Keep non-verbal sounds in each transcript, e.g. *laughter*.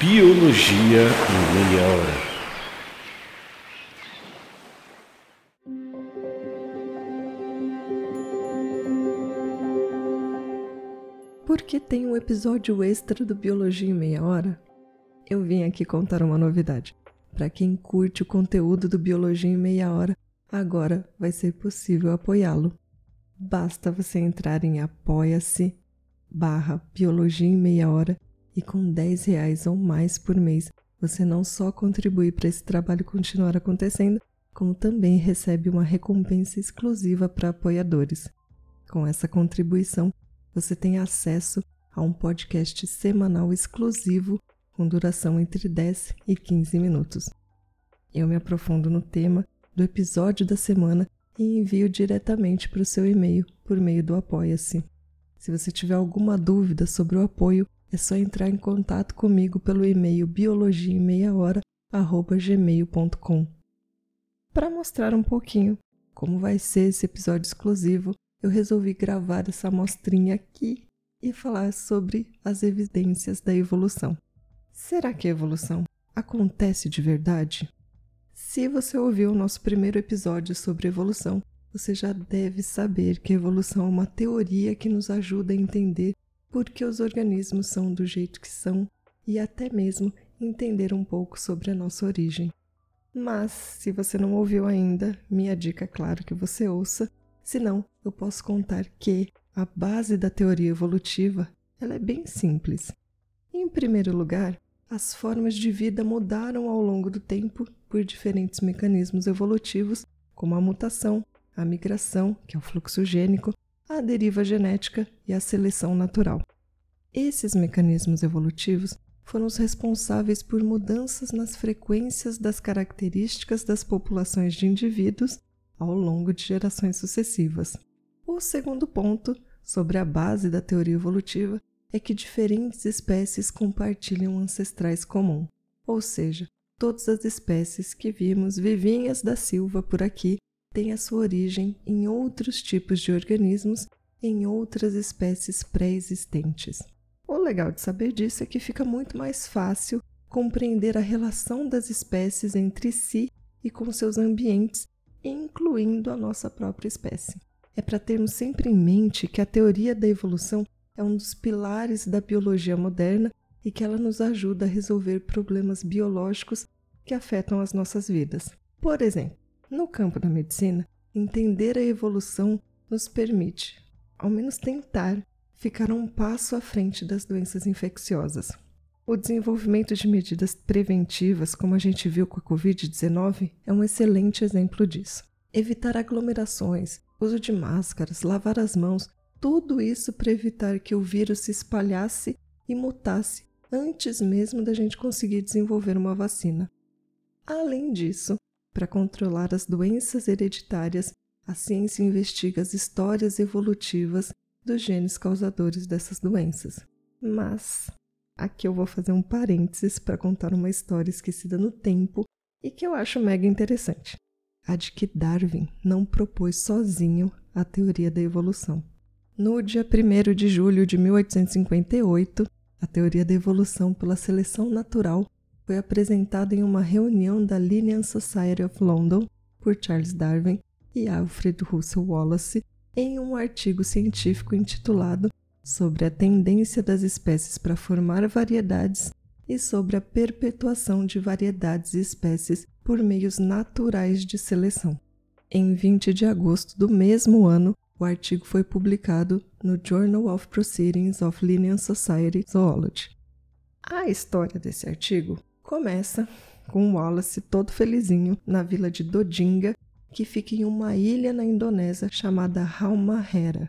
Biologia em Meia Hora. Porque tem um episódio extra do Biologia em Meia Hora, eu vim aqui contar uma novidade. Para quem curte o conteúdo do Biologia em Meia Hora, agora vai ser possível apoiá-lo. Basta você entrar em apoia-se barra Biologia em Meia Hora e com 10 reais ou mais por mês você não só contribui para esse trabalho continuar acontecendo, como também recebe uma recompensa exclusiva para apoiadores. Com essa contribuição, você tem acesso a um podcast semanal exclusivo com duração entre 10 e 15 minutos. Eu me aprofundo no tema do episódio da semana e envio diretamente para o seu e-mail por meio do Apoia-se. Se você tiver alguma dúvida sobre o apoio, é só entrar em contato comigo pelo e-mail biologiaemmeiahora@gmail.com. Para mostrar um pouquinho como vai ser esse episódio exclusivo, eu resolvi gravar essa amostrinha aqui e falar sobre as evidências da evolução. Será que a evolução acontece de verdade? Se você ouviu o nosso primeiro episódio sobre evolução, você já deve saber que a evolução é uma teoria que nos ajuda a entender por que os organismos são do jeito que são e até mesmo entender um pouco sobre a nossa origem. Mas, se você não ouviu ainda, minha dica é claro que você ouça, senão eu posso contar que a base da teoria evolutiva ela é bem simples. Em primeiro lugar, as formas de vida mudaram ao longo do tempo por diferentes mecanismos evolutivos, como a mutação, a migração, que é o fluxo gênico, a deriva genética e a seleção natural. Esses mecanismos evolutivos foram os responsáveis por mudanças nas frequências das características das populações de indivíduos ao longo de gerações sucessivas. O segundo ponto, sobre a base da teoria evolutiva, é que diferentes espécies compartilham ancestrais comum, ou seja, todas as espécies que vimos vivinhas da Silva por aqui têm a sua origem em outros tipos de organismos em outras espécies pré-existentes. O legal de saber disso é que fica muito mais fácil compreender a relação das espécies entre si e com seus ambientes, incluindo a nossa própria espécie. É para termos sempre em mente que a teoria da evolução é um dos pilares da biologia moderna e que ela nos ajuda a resolver problemas biológicos que afetam as nossas vidas. Por exemplo, no campo da medicina, entender a evolução nos permite, ao menos tentar, ficar um passo à frente das doenças infecciosas. O desenvolvimento de medidas preventivas, como a gente viu com a Covid-19, é um excelente exemplo disso. Evitar aglomerações, uso de máscaras, lavar as mãos tudo isso para evitar que o vírus se espalhasse e mutasse antes mesmo da gente conseguir desenvolver uma vacina. Além disso, para controlar as doenças hereditárias, a ciência investiga as histórias evolutivas dos genes causadores dessas doenças. Mas aqui eu vou fazer um parênteses para contar uma história esquecida no tempo e que eu acho mega interessante. A de que Darwin não propôs sozinho a teoria da evolução. No dia 1 de julho de 1858, a teoria da evolução pela seleção natural foi apresentada em uma reunião da Linnean Society of London por Charles Darwin e Alfred Russel Wallace em um artigo científico intitulado Sobre a tendência das espécies para formar variedades e sobre a perpetuação de variedades e espécies por meios naturais de seleção. Em 20 de agosto do mesmo ano, o artigo foi publicado no Journal of Proceedings of Linnean Society Zoology. A história desse artigo começa com Wallace todo felizinho na vila de Dodinga, que fica em uma ilha na Indonésia chamada Halmahera.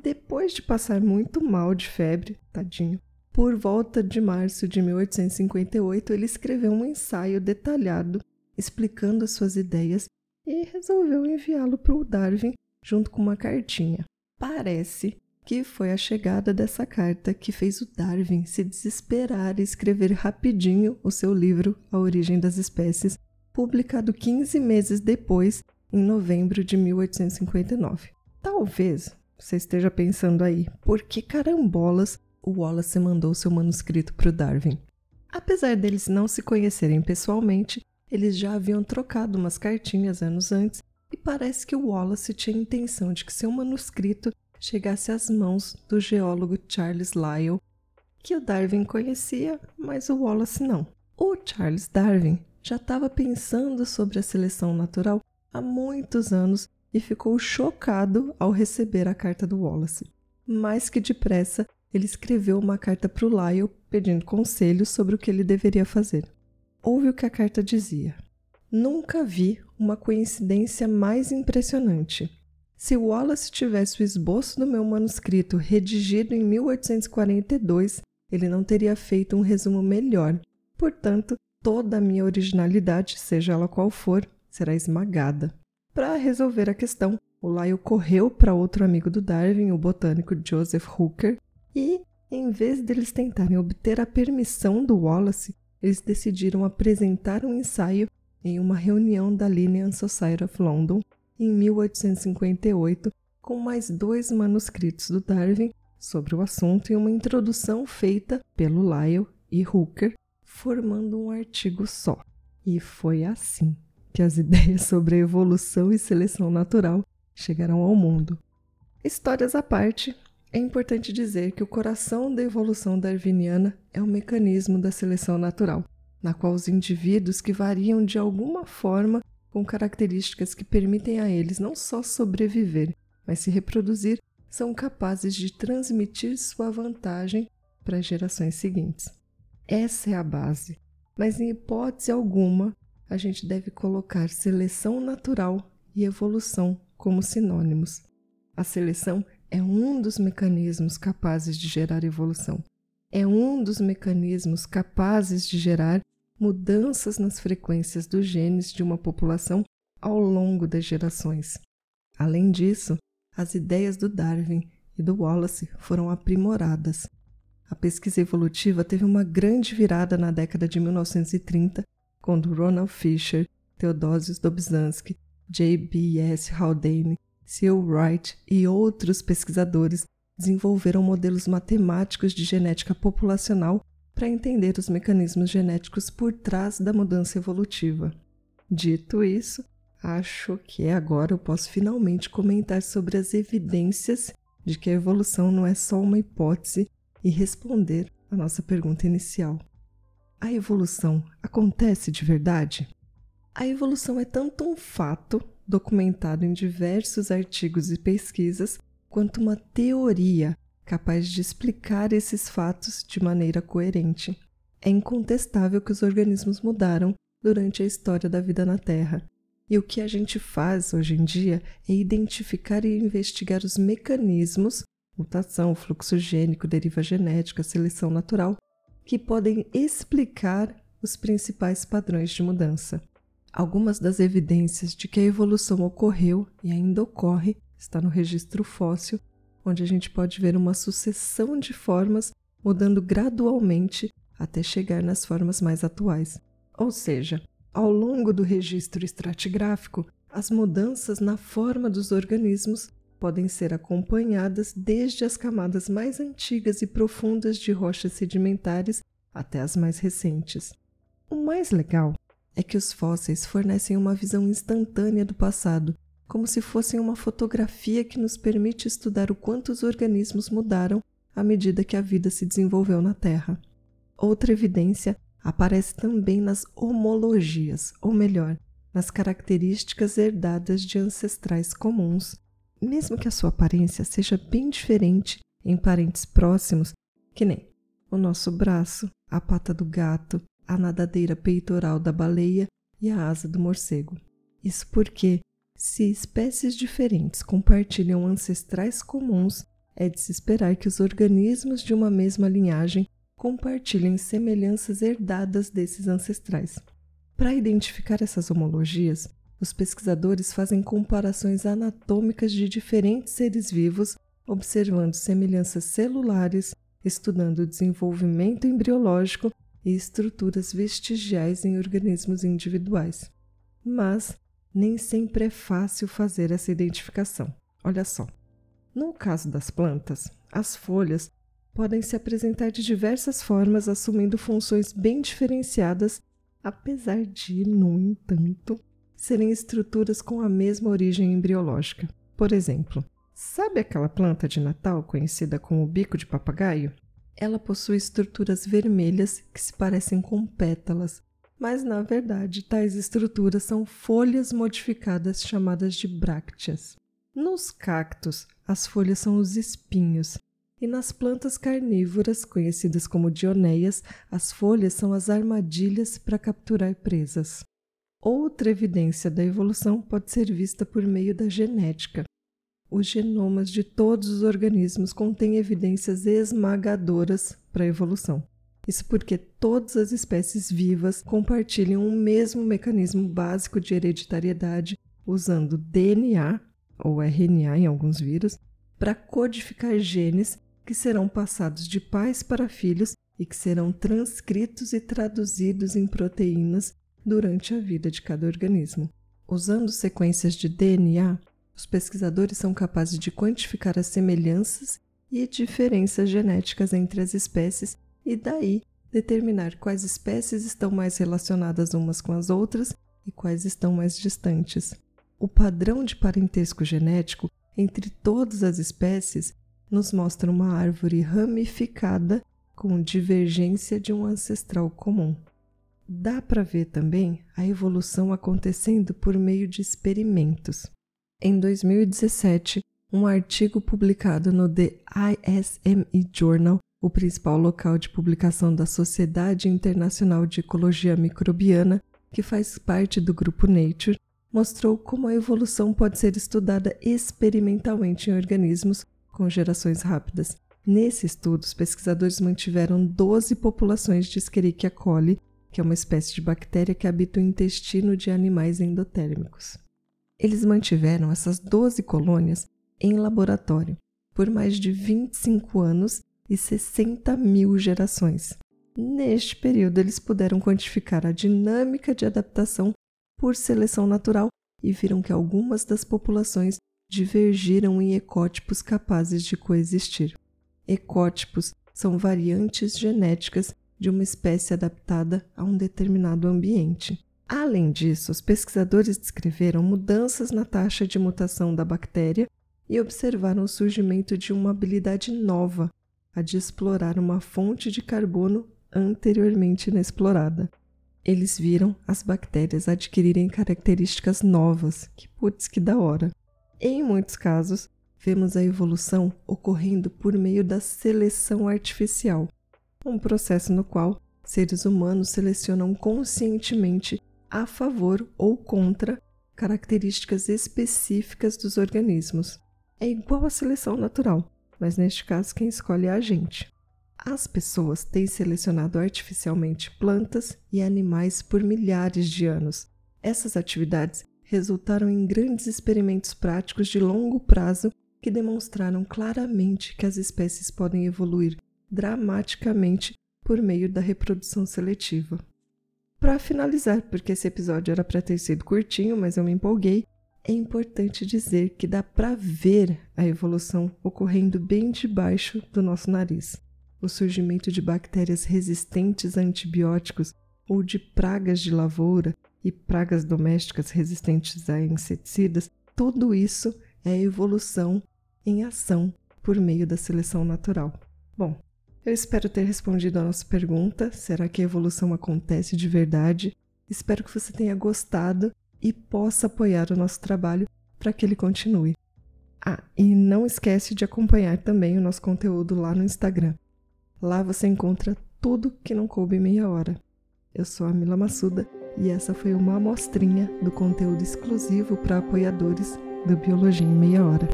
Depois de passar muito mal de febre, tadinho, por volta de março de 1858 ele escreveu um ensaio detalhado explicando as suas ideias e resolveu enviá-lo para o Darwin junto com uma cartinha. Parece que foi a chegada dessa carta que fez o Darwin se desesperar e escrever rapidinho o seu livro A Origem das Espécies, publicado 15 meses depois, em novembro de 1859. Talvez você esteja pensando aí, por que carambolas o Wallace mandou seu manuscrito para o Darwin? Apesar deles não se conhecerem pessoalmente, eles já haviam trocado umas cartinhas anos antes e parece que o Wallace tinha intenção de que seu manuscrito chegasse às mãos do geólogo Charles Lyell, que o Darwin conhecia, mas o Wallace não. O Charles Darwin já estava pensando sobre a seleção natural há muitos anos e ficou chocado ao receber a carta do Wallace. Mais que depressa, ele escreveu uma carta para o Lyell pedindo conselhos sobre o que ele deveria fazer. Ouve o que a carta dizia. Nunca vi uma coincidência mais impressionante. Se Wallace tivesse o esboço do meu manuscrito redigido em 1842, ele não teria feito um resumo melhor. Portanto, toda a minha originalidade, seja ela qual for, será esmagada. Para resolver a questão, o Lyle correu para outro amigo do Darwin, o botânico Joseph Hooker, e, em vez deles tentarem obter a permissão do Wallace, eles decidiram apresentar um ensaio em uma reunião da Linnean Society of London em 1858, com mais dois manuscritos do Darwin sobre o assunto e uma introdução feita pelo Lyell e Hooker, formando um artigo só. E foi assim que as *laughs* ideias sobre a evolução e seleção natural chegaram ao mundo. Histórias à parte, é importante dizer que o coração da evolução darwiniana é o mecanismo da seleção natural, na qual os indivíduos que variam de alguma forma com características que permitem a eles não só sobreviver, mas se reproduzir, são capazes de transmitir sua vantagem para as gerações seguintes. Essa é a base, mas em hipótese alguma a gente deve colocar seleção natural e evolução como sinônimos. A seleção é um dos mecanismos capazes de gerar evolução. É um dos mecanismos capazes de gerar mudanças nas frequências dos genes de uma população ao longo das gerações. Além disso, as ideias do Darwin e do Wallace foram aprimoradas. A pesquisa evolutiva teve uma grande virada na década de 1930, quando Ronald Fisher, Theodosius Dobzhansky, J.B.S. Haldane Seal Wright e outros pesquisadores desenvolveram modelos matemáticos de genética populacional para entender os mecanismos genéticos por trás da mudança evolutiva. Dito isso, acho que agora eu posso finalmente comentar sobre as evidências de que a evolução não é só uma hipótese e responder a nossa pergunta inicial. A evolução acontece de verdade? A evolução é tanto um fato documentado em diversos artigos e pesquisas, quanto uma teoria capaz de explicar esses fatos de maneira coerente. É incontestável que os organismos mudaram durante a história da vida na Terra. E o que a gente faz hoje em dia é identificar e investigar os mecanismos mutação, fluxo gênico, deriva genética, seleção natural que podem explicar os principais padrões de mudança. Algumas das evidências de que a evolução ocorreu e ainda ocorre está no registro fóssil, onde a gente pode ver uma sucessão de formas mudando gradualmente até chegar nas formas mais atuais. Ou seja, ao longo do registro estratigráfico, as mudanças na forma dos organismos podem ser acompanhadas desde as camadas mais antigas e profundas de rochas sedimentares até as mais recentes. O mais legal é que os fósseis fornecem uma visão instantânea do passado, como se fossem uma fotografia que nos permite estudar o quanto os organismos mudaram à medida que a vida se desenvolveu na Terra. Outra evidência aparece também nas homologias, ou melhor, nas características herdadas de ancestrais comuns, mesmo que a sua aparência seja bem diferente em parentes próximos, que nem o nosso braço, a pata do gato, a nadadeira peitoral da baleia e a asa do morcego. Isso porque, se espécies diferentes compartilham ancestrais comuns, é de se esperar que os organismos de uma mesma linhagem compartilhem semelhanças herdadas desses ancestrais. Para identificar essas homologias, os pesquisadores fazem comparações anatômicas de diferentes seres vivos, observando semelhanças celulares, estudando o desenvolvimento embriológico e estruturas vestigiais em organismos individuais. Mas nem sempre é fácil fazer essa identificação. Olha só. No caso das plantas, as folhas podem se apresentar de diversas formas, assumindo funções bem diferenciadas, apesar de, no entanto, serem estruturas com a mesma origem embriológica. Por exemplo, sabe aquela planta de Natal conhecida como bico de papagaio? Ela possui estruturas vermelhas que se parecem com pétalas, mas na verdade tais estruturas são folhas modificadas chamadas de brácteas. Nos cactos, as folhas são os espinhos, e nas plantas carnívoras, conhecidas como dioneias, as folhas são as armadilhas para capturar presas. Outra evidência da evolução pode ser vista por meio da genética. Os genomas de todos os organismos contêm evidências esmagadoras para a evolução. Isso porque todas as espécies vivas compartilham o mesmo mecanismo básico de hereditariedade, usando DNA ou RNA em alguns vírus para codificar genes que serão passados de pais para filhos e que serão transcritos e traduzidos em proteínas durante a vida de cada organismo. Usando sequências de DNA, os pesquisadores são capazes de quantificar as semelhanças e diferenças genéticas entre as espécies e daí determinar quais espécies estão mais relacionadas umas com as outras e quais estão mais distantes. O padrão de parentesco genético entre todas as espécies nos mostra uma árvore ramificada com divergência de um ancestral comum. Dá para ver também a evolução acontecendo por meio de experimentos. Em 2017, um artigo publicado no The ISME Journal, o principal local de publicação da Sociedade Internacional de Ecologia Microbiana, que faz parte do grupo Nature, mostrou como a evolução pode ser estudada experimentalmente em organismos com gerações rápidas. Nesse estudo, os pesquisadores mantiveram 12 populações de Escherichia coli, que é uma espécie de bactéria que habita o intestino de animais endotérmicos. Eles mantiveram essas 12 colônias em laboratório por mais de 25 anos e 60 mil gerações. Neste período, eles puderam quantificar a dinâmica de adaptação por seleção natural e viram que algumas das populações divergiram em ecótipos capazes de coexistir. Ecótipos são variantes genéticas de uma espécie adaptada a um determinado ambiente. Além disso, os pesquisadores descreveram mudanças na taxa de mutação da bactéria e observaram o surgimento de uma habilidade nova, a de explorar uma fonte de carbono anteriormente inexplorada. Eles viram as bactérias adquirirem características novas, que putz, que da hora. Em muitos casos, vemos a evolução ocorrendo por meio da seleção artificial, um processo no qual seres humanos selecionam conscientemente a favor ou contra características específicas dos organismos. É igual à seleção natural, mas neste caso quem escolhe é a gente. As pessoas têm selecionado artificialmente plantas e animais por milhares de anos. Essas atividades resultaram em grandes experimentos práticos de longo prazo que demonstraram claramente que as espécies podem evoluir dramaticamente por meio da reprodução seletiva. Para finalizar, porque esse episódio era para ter sido curtinho, mas eu me empolguei, é importante dizer que dá para ver a evolução ocorrendo bem debaixo do nosso nariz. O surgimento de bactérias resistentes a antibióticos ou de pragas de lavoura e pragas domésticas resistentes a inseticidas, tudo isso é evolução em ação por meio da seleção natural. Bom, eu espero ter respondido a nossa pergunta: será que a evolução acontece de verdade? Espero que você tenha gostado e possa apoiar o nosso trabalho para que ele continue. Ah, e não esquece de acompanhar também o nosso conteúdo lá no Instagram. Lá você encontra tudo que não coube meia hora. Eu sou a Mila Massuda e essa foi uma amostrinha do conteúdo exclusivo para apoiadores do Biologia em Meia Hora.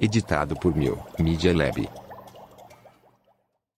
Editado por Mil Media Lab.